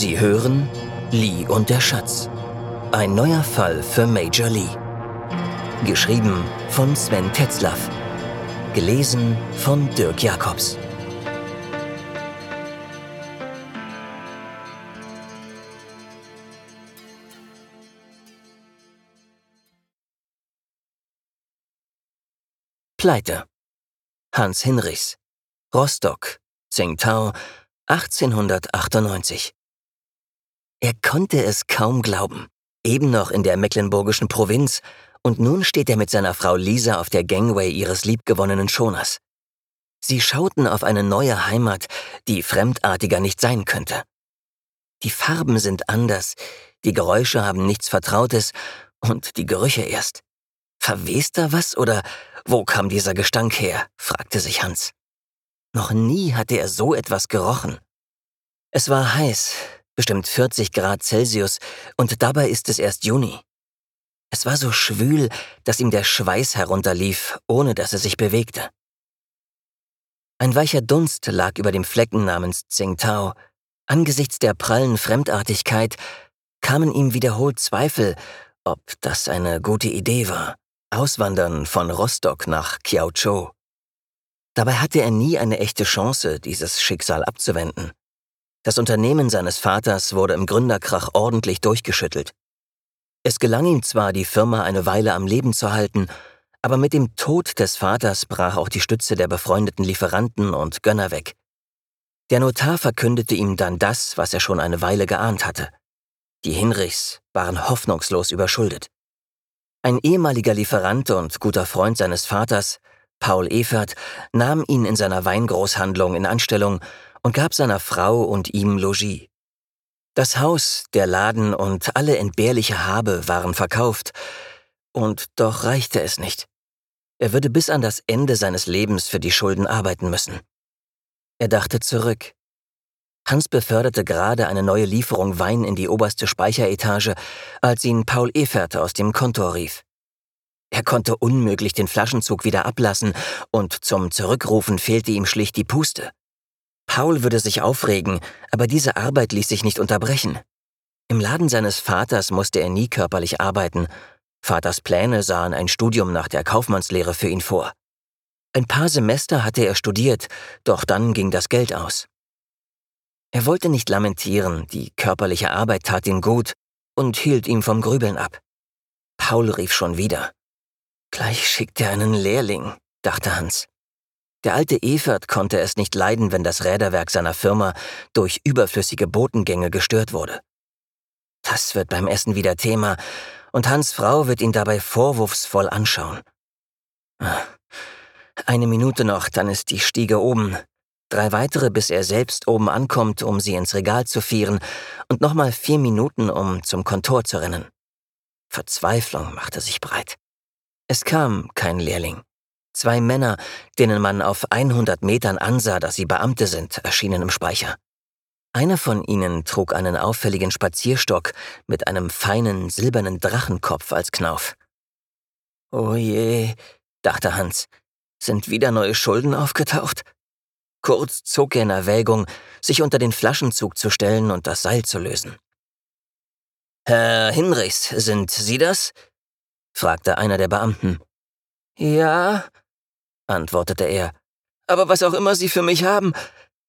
Sie hören Lee und der Schatz. Ein neuer Fall für Major Lee. Geschrieben von Sven Tetzlaff. Gelesen von Dirk Jacobs. Pleite. Hans Hinrichs. Rostock. Tsingtao. 1898. Er konnte es kaum glauben. Eben noch in der mecklenburgischen Provinz und nun steht er mit seiner Frau Lisa auf der Gangway ihres liebgewonnenen Schoners. Sie schauten auf eine neue Heimat, die fremdartiger nicht sein könnte. Die Farben sind anders, die Geräusche haben nichts Vertrautes und die Gerüche erst. Verwest da was oder wo kam dieser Gestank her? fragte sich Hans. Noch nie hatte er so etwas gerochen. Es war heiß, bestimmt 40 Grad Celsius, und dabei ist es erst Juni. Es war so schwül, dass ihm der Schweiß herunterlief, ohne dass er sich bewegte. Ein weicher Dunst lag über dem Flecken namens Tsingtao. Angesichts der prallen Fremdartigkeit kamen ihm wiederholt Zweifel, ob das eine gute Idee war. Auswandern von Rostock nach Kiaochou. Dabei hatte er nie eine echte Chance, dieses Schicksal abzuwenden. Das Unternehmen seines Vaters wurde im Gründerkrach ordentlich durchgeschüttelt. Es gelang ihm zwar, die Firma eine Weile am Leben zu halten, aber mit dem Tod des Vaters brach auch die Stütze der befreundeten Lieferanten und Gönner weg. Der Notar verkündete ihm dann das, was er schon eine Weile geahnt hatte. Die Hinrichs waren hoffnungslos überschuldet. Ein ehemaliger Lieferant und guter Freund seines Vaters, Paul Evert, nahm ihn in seiner Weingroßhandlung in Anstellung und gab seiner Frau und ihm Logis. Das Haus, der Laden und alle entbehrliche Habe waren verkauft, und doch reichte es nicht. Er würde bis an das Ende seines Lebens für die Schulden arbeiten müssen. Er dachte zurück. Hans beförderte gerade eine neue Lieferung Wein in die oberste Speicheretage, als ihn Paul Efert aus dem Kontor rief. Er konnte unmöglich den Flaschenzug wieder ablassen, und zum Zurückrufen fehlte ihm schlicht die Puste. Paul würde sich aufregen, aber diese Arbeit ließ sich nicht unterbrechen. Im Laden seines Vaters musste er nie körperlich arbeiten. Vaters Pläne sahen ein Studium nach der Kaufmannslehre für ihn vor. Ein paar Semester hatte er studiert, doch dann ging das Geld aus. Er wollte nicht lamentieren, die körperliche Arbeit tat ihm gut und hielt ihm vom Grübeln ab. Paul rief schon wieder. Gleich schickt er einen Lehrling, dachte Hans. Der alte Evert konnte es nicht leiden, wenn das Räderwerk seiner Firma durch überflüssige Botengänge gestört wurde. Das wird beim Essen wieder Thema, und Hans Frau wird ihn dabei vorwurfsvoll anschauen. Eine Minute noch, dann ist die Stiege oben. Drei weitere, bis er selbst oben ankommt, um sie ins Regal zu vieren, und nochmal vier Minuten, um zum Kontor zu rennen. Verzweiflung machte sich breit. Es kam kein Lehrling. Zwei Männer, denen man auf 100 Metern ansah, dass sie Beamte sind, erschienen im Speicher. Einer von ihnen trug einen auffälligen Spazierstock mit einem feinen silbernen Drachenkopf als Knauf. Oh je, dachte Hans, sind wieder neue Schulden aufgetaucht? Kurz zog er in Erwägung, sich unter den Flaschenzug zu stellen und das Seil zu lösen. Herr Hinrichs, sind Sie das? fragte einer der Beamten. Ja, antwortete er. Aber was auch immer Sie für mich haben,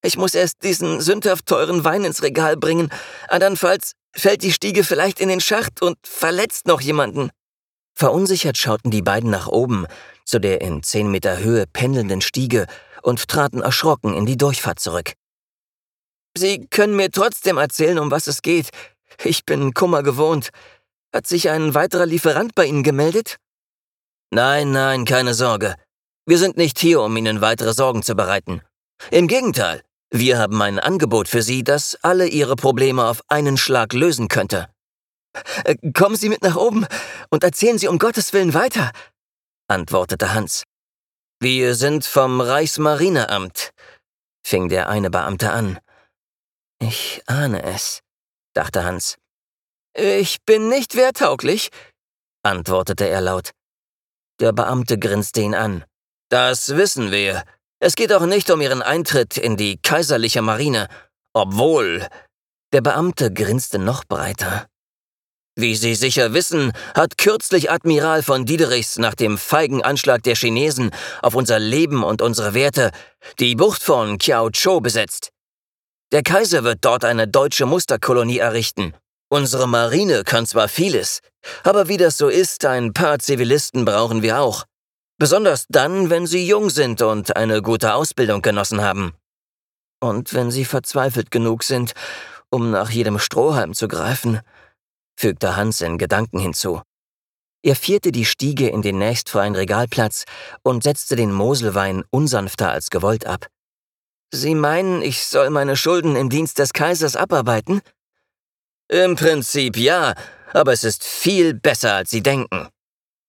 ich muss erst diesen sündhaft teuren Wein ins Regal bringen, andernfalls fällt die Stiege vielleicht in den Schacht und verletzt noch jemanden. Verunsichert schauten die beiden nach oben, zu der in zehn Meter Höhe pendelnden Stiege, und traten erschrocken in die Durchfahrt zurück. Sie können mir trotzdem erzählen, um was es geht. Ich bin Kummer gewohnt. Hat sich ein weiterer Lieferant bei Ihnen gemeldet? Nein, nein, keine Sorge. Wir sind nicht hier, um Ihnen weitere Sorgen zu bereiten. Im Gegenteil, wir haben ein Angebot für Sie, das alle Ihre Probleme auf einen Schlag lösen könnte. Äh, kommen Sie mit nach oben und erzählen Sie um Gottes Willen weiter, antwortete Hans. Wir sind vom Reichsmarineamt, fing der eine Beamte an. Ich ahne es, dachte Hans. Ich bin nicht wehrtauglich, antwortete er laut. Der Beamte grinste ihn an. Das wissen wir. Es geht auch nicht um Ihren Eintritt in die kaiserliche Marine, obwohl. Der Beamte grinste noch breiter. Wie Sie sicher wissen, hat kürzlich Admiral von Diederichs nach dem feigen Anschlag der Chinesen auf unser Leben und unsere Werte die Bucht von Kiao besetzt. Der Kaiser wird dort eine deutsche Musterkolonie errichten. Unsere Marine kann zwar vieles, aber wie das so ist, ein paar Zivilisten brauchen wir auch. Besonders dann, wenn sie jung sind und eine gute Ausbildung genossen haben. Und wenn sie verzweifelt genug sind, um nach jedem Strohhalm zu greifen, fügte Hans in Gedanken hinzu. Er vierte die Stiege in den nächstfreien Regalplatz und setzte den Moselwein unsanfter als gewollt ab. Sie meinen, ich soll meine Schulden im Dienst des Kaisers abarbeiten? Im Prinzip ja, aber es ist viel besser, als Sie denken,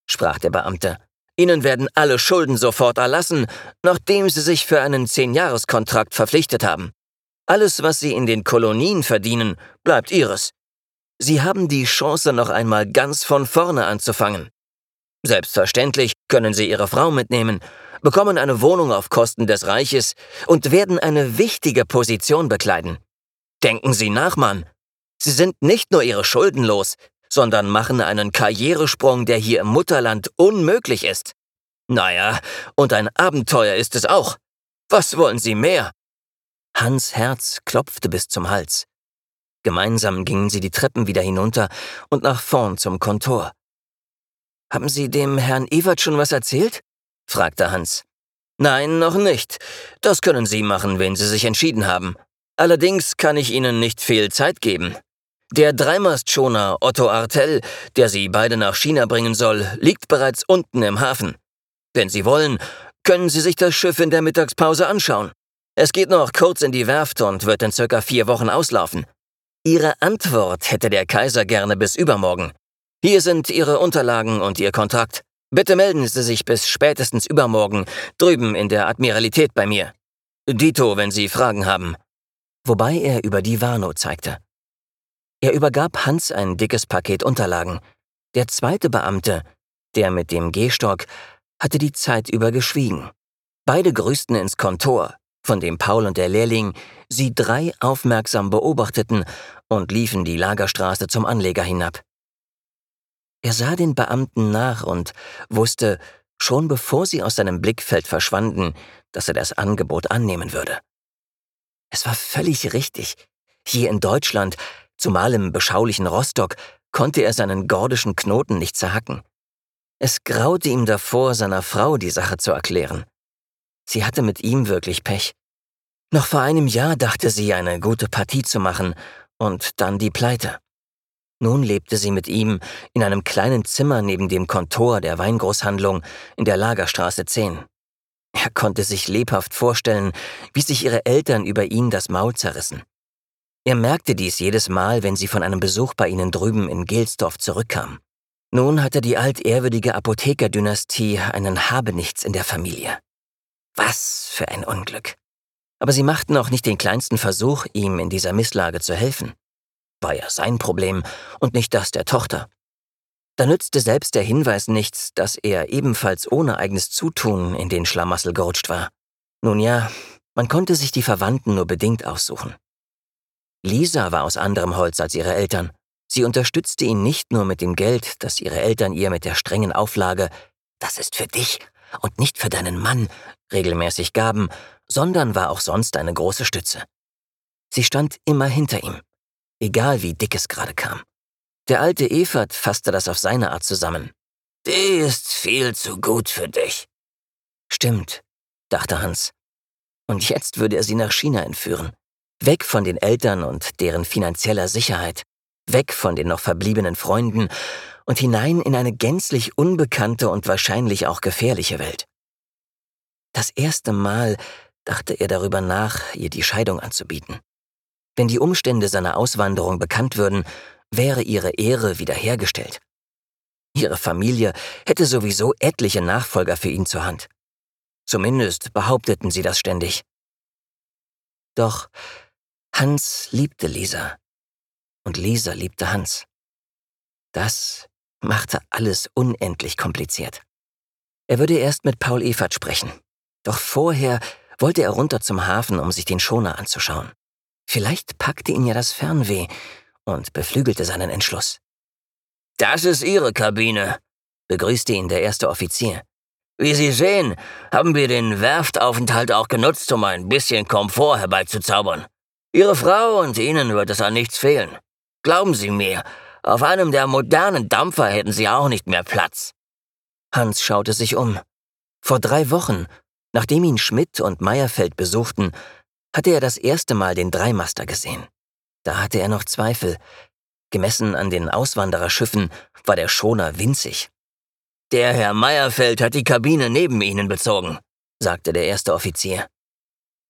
sprach der Beamte. Ihnen werden alle Schulden sofort erlassen, nachdem Sie sich für einen Zehnjahreskontrakt verpflichtet haben. Alles, was Sie in den Kolonien verdienen, bleibt Ihres. Sie haben die Chance, noch einmal ganz von vorne anzufangen. Selbstverständlich können Sie Ihre Frau mitnehmen, bekommen eine Wohnung auf Kosten des Reiches und werden eine wichtige Position bekleiden. Denken Sie nach, Mann. Sie sind nicht nur Ihre Schulden los, sondern machen einen Karrieresprung, der hier im Mutterland unmöglich ist. Naja, und ein Abenteuer ist es auch. Was wollen Sie mehr? Hans Herz klopfte bis zum Hals. Gemeinsam gingen sie die Treppen wieder hinunter und nach vorn zum Kontor. Haben Sie dem Herrn Ewert schon was erzählt? fragte Hans. Nein, noch nicht. Das können Sie machen, wenn Sie sich entschieden haben. Allerdings kann ich Ihnen nicht viel Zeit geben. Der Dreimastschoner Otto Artell, der Sie beide nach China bringen soll, liegt bereits unten im Hafen. Wenn Sie wollen, können Sie sich das Schiff in der Mittagspause anschauen. Es geht noch kurz in die Werft und wird in circa vier Wochen auslaufen. Ihre Antwort hätte der Kaiser gerne bis übermorgen. Hier sind Ihre Unterlagen und Ihr Kontrakt. Bitte melden Sie sich bis spätestens übermorgen drüben in der Admiralität bei mir. Dito, wenn Sie Fragen haben. Wobei er über die Warnow zeigte. Er übergab Hans ein dickes Paket Unterlagen. Der zweite Beamte, der mit dem Gehstock, hatte die Zeit über geschwiegen. Beide grüßten ins Kontor, von dem Paul und der Lehrling sie drei aufmerksam beobachteten und liefen die Lagerstraße zum Anleger hinab. Er sah den Beamten nach und wusste, schon bevor sie aus seinem Blickfeld verschwanden, dass er das Angebot annehmen würde. Es war völlig richtig. Hier in Deutschland, zumal im beschaulichen Rostock, konnte er seinen gordischen Knoten nicht zerhacken. Es graute ihm davor, seiner Frau die Sache zu erklären. Sie hatte mit ihm wirklich Pech. Noch vor einem Jahr dachte sie, eine gute Partie zu machen und dann die Pleite. Nun lebte sie mit ihm in einem kleinen Zimmer neben dem Kontor der Weingroßhandlung in der Lagerstraße 10. Er konnte sich lebhaft vorstellen, wie sich ihre Eltern über ihn das Maul zerrissen. Er merkte dies jedes Mal, wenn sie von einem Besuch bei ihnen drüben in Gelsdorf zurückkam. Nun hatte die altehrwürdige Apothekerdynastie einen Habenichts in der Familie. Was für ein Unglück. Aber sie machten auch nicht den kleinsten Versuch, ihm in dieser Misslage zu helfen. War ja sein Problem und nicht das der Tochter. Da nützte selbst der Hinweis nichts, dass er ebenfalls ohne eigenes Zutun in den Schlamassel gerutscht war. Nun ja, man konnte sich die Verwandten nur bedingt aussuchen. Lisa war aus anderem Holz als ihre Eltern. Sie unterstützte ihn nicht nur mit dem Geld, das ihre Eltern ihr mit der strengen Auflage, das ist für dich und nicht für deinen Mann, regelmäßig gaben, sondern war auch sonst eine große Stütze. Sie stand immer hinter ihm, egal wie dick es gerade kam. Der alte Evert fasste das auf seine Art zusammen. Die ist viel zu gut für dich. Stimmt, dachte Hans. Und jetzt würde er sie nach China entführen. Weg von den Eltern und deren finanzieller Sicherheit. Weg von den noch verbliebenen Freunden und hinein in eine gänzlich unbekannte und wahrscheinlich auch gefährliche Welt. Das erste Mal dachte er darüber nach, ihr die Scheidung anzubieten. Wenn die Umstände seiner Auswanderung bekannt würden, wäre ihre Ehre wiederhergestellt. Ihre Familie hätte sowieso etliche Nachfolger für ihn zur Hand. Zumindest behaupteten sie das ständig. Doch Hans liebte Lisa und Lisa liebte Hans. Das machte alles unendlich kompliziert. Er würde erst mit Paul Evert sprechen. Doch vorher wollte er runter zum Hafen, um sich den Schoner anzuschauen. Vielleicht packte ihn ja das Fernweh und beflügelte seinen Entschluss. Das ist Ihre Kabine, begrüßte ihn der erste Offizier. Wie Sie sehen, haben wir den Werftaufenthalt auch genutzt, um ein bisschen Komfort herbeizuzaubern. Ihre Frau und Ihnen wird es an nichts fehlen. Glauben Sie mir, auf einem der modernen Dampfer hätten Sie auch nicht mehr Platz. Hans schaute sich um. Vor drei Wochen, nachdem ihn Schmidt und Meyerfeld besuchten, hatte er das erste Mal den Dreimaster gesehen. Da hatte er noch Zweifel. Gemessen an den Auswandererschiffen war der Schoner winzig. Der Herr Meyerfeld hat die Kabine neben Ihnen bezogen, sagte der erste Offizier.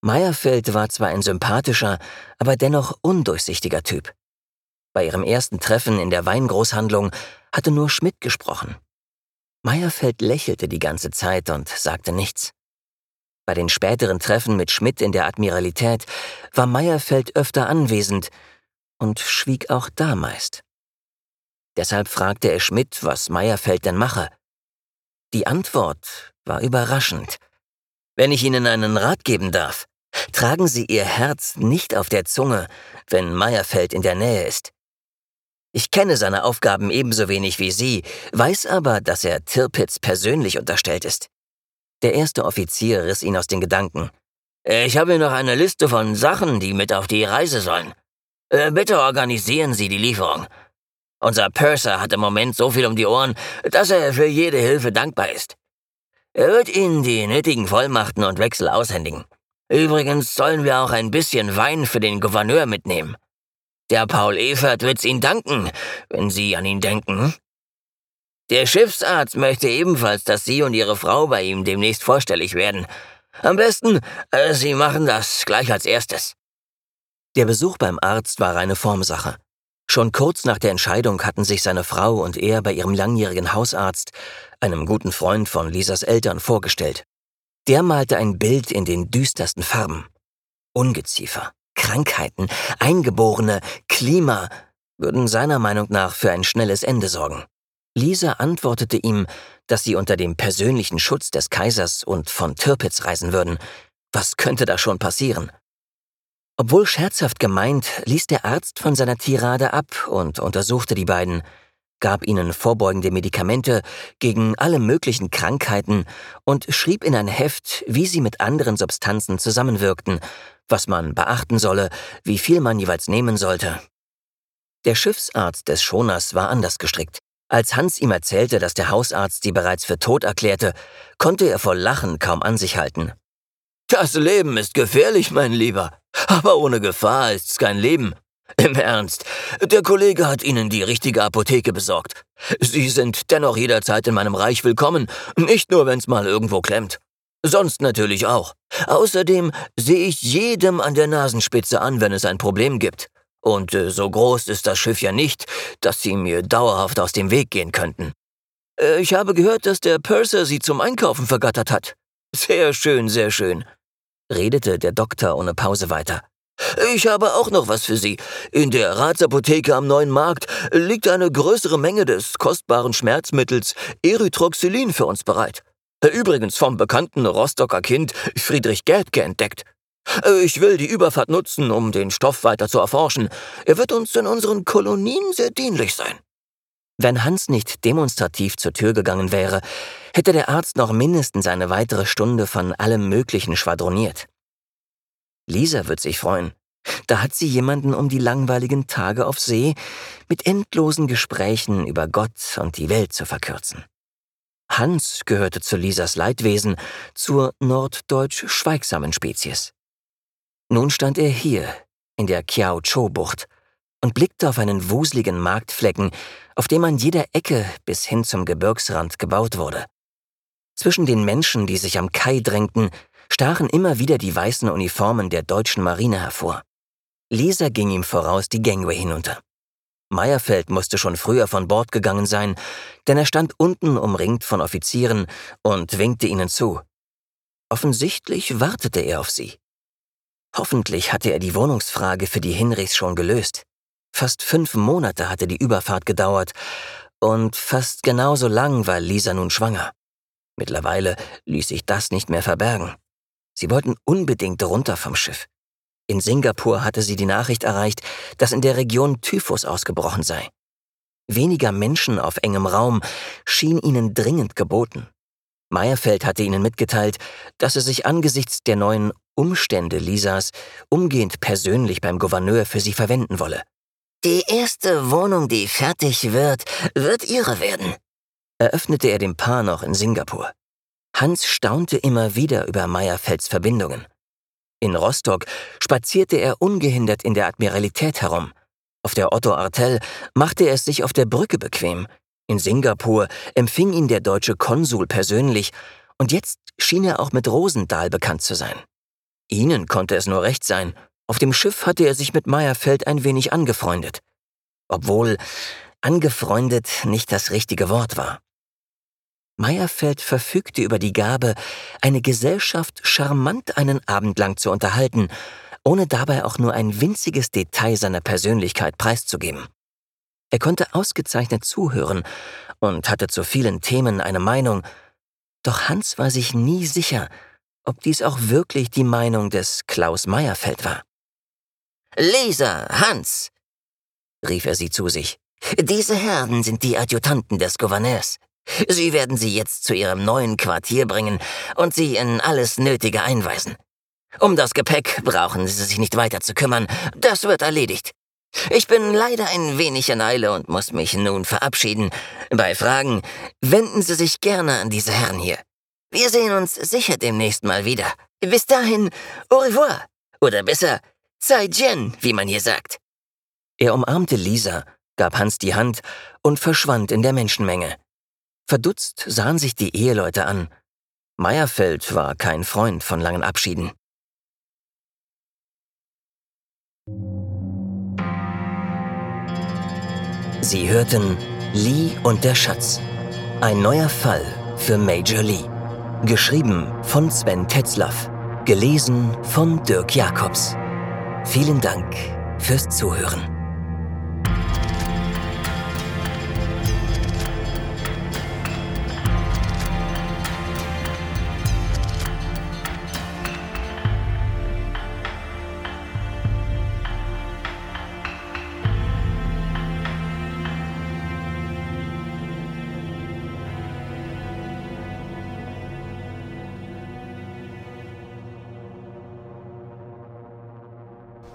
Meyerfeld war zwar ein sympathischer, aber dennoch undurchsichtiger Typ. Bei ihrem ersten Treffen in der Weingroßhandlung hatte nur Schmidt gesprochen. Meyerfeld lächelte die ganze Zeit und sagte nichts. Bei den späteren Treffen mit Schmidt in der Admiralität war Meyerfeld öfter anwesend und schwieg auch da meist. Deshalb fragte er Schmidt, was Meyerfeld denn mache. Die Antwort war überraschend. Wenn ich Ihnen einen Rat geben darf, tragen Sie Ihr Herz nicht auf der Zunge, wenn Meyerfeld in der Nähe ist. Ich kenne seine Aufgaben ebenso wenig wie Sie, weiß aber, dass er Tirpitz persönlich unterstellt ist. Der erste Offizier riss ihn aus den Gedanken. Ich habe noch eine Liste von Sachen, die mit auf die Reise sollen. Äh, bitte organisieren Sie die Lieferung. Unser Purser hat im Moment so viel um die Ohren, dass er für jede Hilfe dankbar ist. Er wird Ihnen die nötigen Vollmachten und Wechsel aushändigen. Übrigens sollen wir auch ein bisschen Wein für den Gouverneur mitnehmen. Der Paul Evert wird's Ihnen danken, wenn Sie an ihn denken. Der Schiffsarzt möchte ebenfalls, dass Sie und Ihre Frau bei ihm demnächst vorstellig werden. Am besten, äh, Sie machen das gleich als erstes. Der Besuch beim Arzt war eine Formsache. Schon kurz nach der Entscheidung hatten sich seine Frau und er bei ihrem langjährigen Hausarzt, einem guten Freund von Lisas Eltern, vorgestellt. Der malte ein Bild in den düstersten Farben. Ungeziefer, Krankheiten, Eingeborene, Klima würden seiner Meinung nach für ein schnelles Ende sorgen. Lisa antwortete ihm, dass sie unter dem persönlichen Schutz des Kaisers und von Tirpitz reisen würden. Was könnte da schon passieren? Obwohl scherzhaft gemeint, ließ der Arzt von seiner Tirade ab und untersuchte die beiden, gab ihnen vorbeugende Medikamente gegen alle möglichen Krankheiten und schrieb in ein Heft, wie sie mit anderen Substanzen zusammenwirkten was man beachten solle, wie viel man jeweils nehmen sollte. Der Schiffsarzt des Schoners war anders gestrickt. Als Hans ihm erzählte, dass der Hausarzt sie bereits für tot erklärte, konnte er vor Lachen kaum an sich halten. Das Leben ist gefährlich, mein Lieber, aber ohne Gefahr ist's kein Leben. Im Ernst, der Kollege hat Ihnen die richtige Apotheke besorgt. Sie sind dennoch jederzeit in meinem Reich willkommen, nicht nur wenn's mal irgendwo klemmt. Sonst natürlich auch. Außerdem sehe ich jedem an der Nasenspitze an, wenn es ein Problem gibt. Und äh, so groß ist das Schiff ja nicht, dass Sie mir dauerhaft aus dem Weg gehen könnten. Äh, ich habe gehört, dass der Purser Sie zum Einkaufen vergattert hat. Sehr schön, sehr schön, redete der Doktor ohne Pause weiter. Ich habe auch noch was für Sie. In der Ratsapotheke am Neuen Markt liegt eine größere Menge des kostbaren Schmerzmittels Erythroxylin für uns bereit. Übrigens vom bekannten Rostocker Kind Friedrich Gärtke entdeckt. Ich will die Überfahrt nutzen, um den Stoff weiter zu erforschen. Er wird uns in unseren Kolonien sehr dienlich sein. Wenn Hans nicht demonstrativ zur Tür gegangen wäre, hätte der Arzt noch mindestens eine weitere Stunde von allem Möglichen schwadroniert. Lisa wird sich freuen. Da hat sie jemanden um die langweiligen Tage auf See mit endlosen Gesprächen über Gott und die Welt zu verkürzen. Hans gehörte zu Lisas Leidwesen, zur norddeutsch schweigsamen Spezies. Nun stand er hier, in der Kiao-Cho-Bucht, und blickte auf einen wuseligen Marktflecken, auf dem an jeder Ecke bis hin zum Gebirgsrand gebaut wurde. Zwischen den Menschen, die sich am Kai drängten, stachen immer wieder die weißen Uniformen der deutschen Marine hervor. Lisa ging ihm voraus die Gangway hinunter. Meyerfeld musste schon früher von Bord gegangen sein, denn er stand unten umringt von Offizieren und winkte ihnen zu. Offensichtlich wartete er auf sie. Hoffentlich hatte er die Wohnungsfrage für die Hinrichs schon gelöst. Fast fünf Monate hatte die Überfahrt gedauert und fast genauso lang war Lisa nun schwanger. Mittlerweile ließ sich das nicht mehr verbergen. Sie wollten unbedingt runter vom Schiff. In Singapur hatte sie die Nachricht erreicht, dass in der Region Typhus ausgebrochen sei. Weniger Menschen auf engem Raum schien ihnen dringend geboten. Meyerfeld hatte ihnen mitgeteilt, dass er sich angesichts der neuen Umstände Lisas umgehend persönlich beim Gouverneur für sie verwenden wolle. Die erste Wohnung, die fertig wird, wird ihre werden, eröffnete er dem Paar noch in Singapur. Hans staunte immer wieder über Meyerfelds Verbindungen. In Rostock spazierte er ungehindert in der Admiralität herum. Auf der Otto Artel machte er es sich auf der Brücke bequem. In Singapur empfing ihn der deutsche Konsul persönlich und jetzt schien er auch mit Rosendahl bekannt zu sein. Ihnen konnte es nur recht sein. Auf dem Schiff hatte er sich mit Meyerfeld ein wenig angefreundet. Obwohl angefreundet nicht das richtige Wort war. Meyerfeld verfügte über die Gabe, eine Gesellschaft charmant einen Abend lang zu unterhalten, ohne dabei auch nur ein winziges Detail seiner Persönlichkeit preiszugeben. Er konnte ausgezeichnet zuhören und hatte zu vielen Themen eine Meinung, doch Hans war sich nie sicher, ob dies auch wirklich die Meinung des Klaus Meyerfeld war. Lisa, Hans, rief er sie zu sich, diese Herren sind die Adjutanten des Gouverneurs. Sie werden sie jetzt zu ihrem neuen Quartier bringen und sie in alles Nötige einweisen. Um das Gepäck brauchen Sie sich nicht weiter zu kümmern, das wird erledigt. Ich bin leider ein wenig in Eile und muss mich nun verabschieden. Bei Fragen wenden Sie sich gerne an diese Herren hier. Wir sehen uns sicher demnächst mal wieder. Bis dahin, au revoir. Oder besser, Zai Jian, wie man hier sagt. Er umarmte Lisa, gab Hans die Hand und verschwand in der Menschenmenge. Verdutzt sahen sich die Eheleute an. Meyerfeld war kein Freund von langen Abschieden. Sie hörten Lee und der Schatz. Ein neuer Fall für Major Lee. Geschrieben von Sven Tetzlaff. Gelesen von Dirk Jacobs. Vielen Dank fürs Zuhören.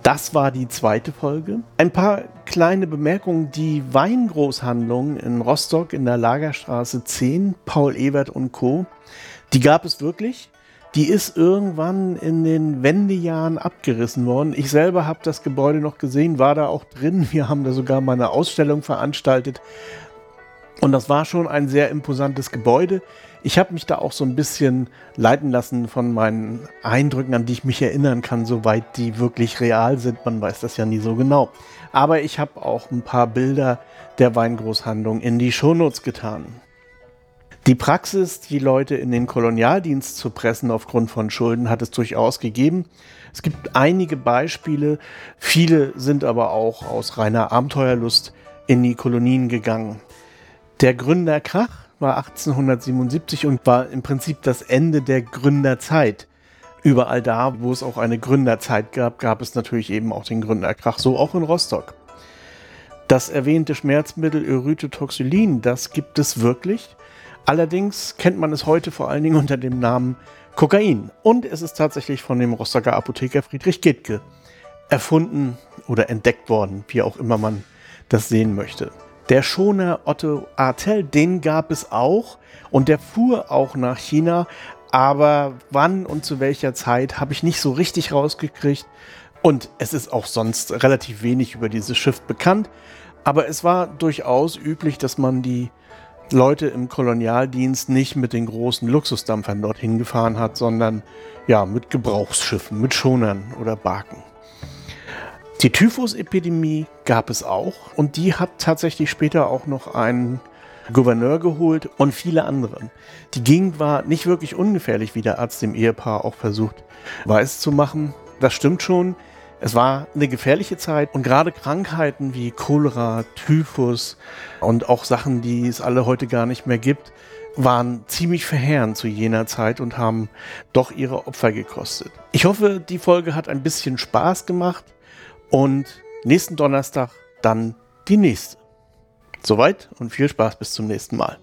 Das war die zweite Folge. Ein paar kleine Bemerkungen. Die Weingroßhandlung in Rostock in der Lagerstraße 10, Paul Ewert und Co., die gab es wirklich. Die ist irgendwann in den Wendejahren abgerissen worden. Ich selber habe das Gebäude noch gesehen, war da auch drin. Wir haben da sogar mal eine Ausstellung veranstaltet. Und das war schon ein sehr imposantes Gebäude. Ich habe mich da auch so ein bisschen leiten lassen von meinen Eindrücken, an die ich mich erinnern kann, soweit die wirklich real sind. Man weiß das ja nie so genau. Aber ich habe auch ein paar Bilder der Weingroßhandlung in die Shownotes getan. Die Praxis, die Leute in den Kolonialdienst zu pressen aufgrund von Schulden, hat es durchaus gegeben. Es gibt einige Beispiele, viele sind aber auch aus reiner Abenteuerlust in die Kolonien gegangen. Der Gründer Krach war 1877 und war im Prinzip das Ende der Gründerzeit. Überall da, wo es auch eine Gründerzeit gab, gab es natürlich eben auch den Gründerkrach, so auch in Rostock. Das erwähnte Schmerzmittel Erythrotoxylin, das gibt es wirklich. Allerdings kennt man es heute vor allen Dingen unter dem Namen Kokain. Und es ist tatsächlich von dem Rostocker Apotheker Friedrich Gittke erfunden oder entdeckt worden, wie auch immer man das sehen möchte. Der Schoner Otto Artel, den gab es auch und der fuhr auch nach China, aber wann und zu welcher Zeit habe ich nicht so richtig rausgekriegt. Und es ist auch sonst relativ wenig über dieses Schiff bekannt. Aber es war durchaus üblich, dass man die Leute im Kolonialdienst nicht mit den großen Luxusdampfern dorthin gefahren hat, sondern ja mit Gebrauchsschiffen, mit Schonern oder Barken. Die Typhusepidemie gab es auch und die hat tatsächlich später auch noch einen Gouverneur geholt und viele andere. Die Gegend war nicht wirklich ungefährlich, wie der Arzt dem Ehepaar auch versucht weiß zu machen. Das stimmt schon. Es war eine gefährliche Zeit und gerade Krankheiten wie Cholera, Typhus und auch Sachen, die es alle heute gar nicht mehr gibt, waren ziemlich verheerend zu jener Zeit und haben doch ihre Opfer gekostet. Ich hoffe, die Folge hat ein bisschen Spaß gemacht und nächsten Donnerstag dann die nächste. Soweit und viel Spaß bis zum nächsten Mal.